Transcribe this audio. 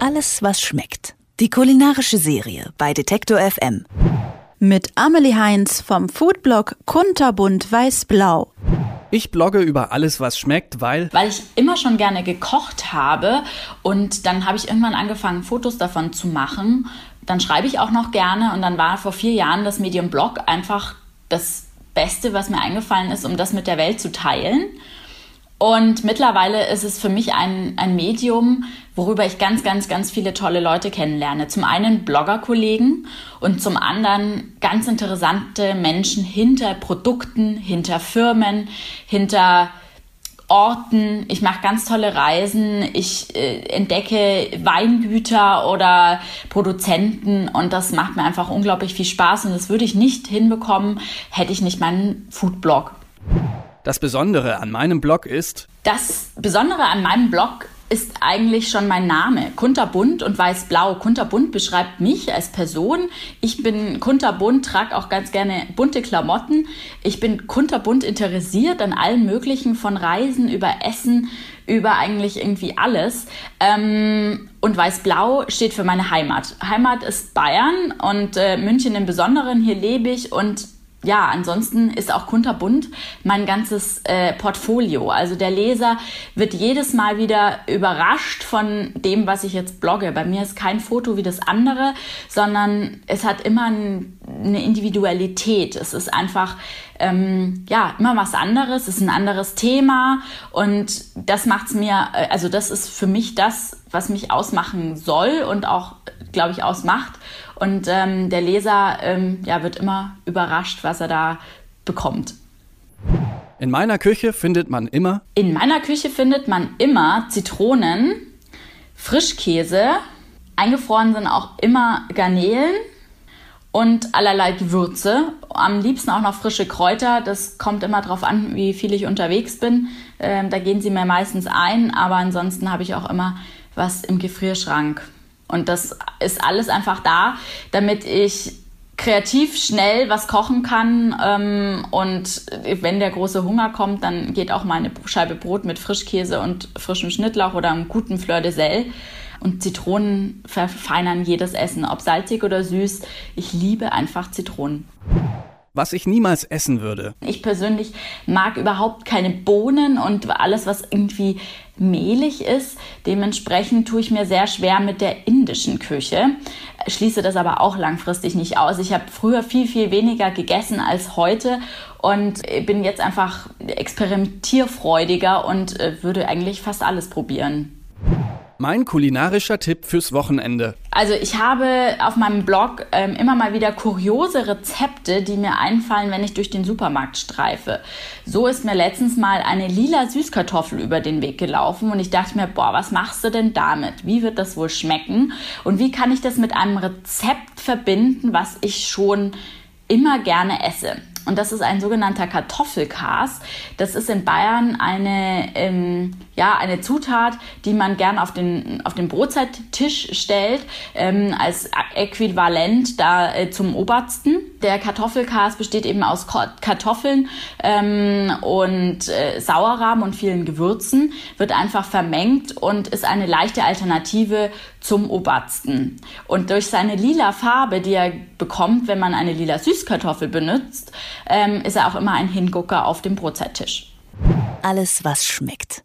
Alles, was schmeckt. Die kulinarische Serie bei Detektor FM. Mit Amelie Heinz vom Foodblog Kunterbunt Weiß-Blau. Ich blogge über alles, was schmeckt, weil. Weil ich immer schon gerne gekocht habe und dann habe ich irgendwann angefangen, Fotos davon zu machen. Dann schreibe ich auch noch gerne und dann war vor vier Jahren das Medium Blog einfach das Beste, was mir eingefallen ist, um das mit der Welt zu teilen. Und mittlerweile ist es für mich ein, ein Medium, worüber ich ganz, ganz, ganz viele tolle Leute kennenlerne. Zum einen Bloggerkollegen und zum anderen ganz interessante Menschen hinter Produkten, hinter Firmen, hinter Orten. Ich mache ganz tolle Reisen. Ich äh, entdecke Weingüter oder Produzenten und das macht mir einfach unglaublich viel Spaß und das würde ich nicht hinbekommen, hätte ich nicht meinen Foodblog. Das Besondere an meinem Blog ist. Das Besondere an meinem Blog ist eigentlich schon mein Name. Kunterbunt und weiß-blau. Kunterbunt beschreibt mich als Person. Ich bin kunterbunt, trage auch ganz gerne bunte Klamotten. Ich bin kunterbunt interessiert an allen möglichen, von Reisen über Essen, über eigentlich irgendwie alles. Ähm, und weiß-blau steht für meine Heimat. Heimat ist Bayern und äh, München im Besonderen. Hier lebe ich und ja, ansonsten ist auch kunterbunt mein ganzes äh, Portfolio. Also der Leser wird jedes Mal wieder überrascht von dem, was ich jetzt blogge. Bei mir ist kein Foto wie das andere, sondern es hat immer ein, eine Individualität. Es ist einfach ähm, ja immer was anderes. Es ist ein anderes Thema und das macht's mir. Äh, also das ist für mich das, was mich ausmachen soll und auch, glaube ich, ausmacht. Und ähm, der Leser ähm, ja, wird immer überrascht, was er da bekommt. In meiner Küche findet man immer. In meiner Küche findet man immer Zitronen, Frischkäse, eingefroren sind auch immer Garnelen und allerlei Gewürze. Am liebsten auch noch frische Kräuter. Das kommt immer darauf an, wie viel ich unterwegs bin. Ähm, da gehen sie mir meistens ein, aber ansonsten habe ich auch immer was im Gefrierschrank. Und das ist alles einfach da, damit ich kreativ schnell was kochen kann. Ähm, und wenn der große Hunger kommt, dann geht auch mal eine Scheibe Brot mit Frischkäse und frischem Schnittlauch oder einem guten Fleur de Sel. Und Zitronen verfeinern jedes Essen, ob salzig oder süß. Ich liebe einfach Zitronen was ich niemals essen würde. Ich persönlich mag überhaupt keine Bohnen und alles, was irgendwie mehlig ist. Dementsprechend tue ich mir sehr schwer mit der indischen Küche. Schließe das aber auch langfristig nicht aus. Ich habe früher viel, viel weniger gegessen als heute und bin jetzt einfach experimentierfreudiger und äh, würde eigentlich fast alles probieren. Mein kulinarischer Tipp fürs Wochenende. Also ich habe auf meinem Blog ähm, immer mal wieder kuriose Rezepte, die mir einfallen, wenn ich durch den Supermarkt streife. So ist mir letztens mal eine lila Süßkartoffel über den Weg gelaufen und ich dachte mir, boah, was machst du denn damit? Wie wird das wohl schmecken? Und wie kann ich das mit einem Rezept verbinden, was ich schon immer gerne esse? Und das ist ein sogenannter Kartoffelkas. Das ist in Bayern eine, ähm, ja, eine Zutat, die man gern auf den, auf den Brotzeitttisch stellt, ähm, als Äquivalent da äh, zum Obersten. Der Kartoffelkas besteht eben aus Kartoffeln ähm, und äh, Sauerrahm und vielen Gewürzen, wird einfach vermengt und ist eine leichte Alternative zum Obersten. Und durch seine lila Farbe, die er bekommt, wenn man eine lila Süßkartoffel benutzt, ähm, ist er auch immer ein Hingucker auf dem Brotzeittisch. Alles, was schmeckt.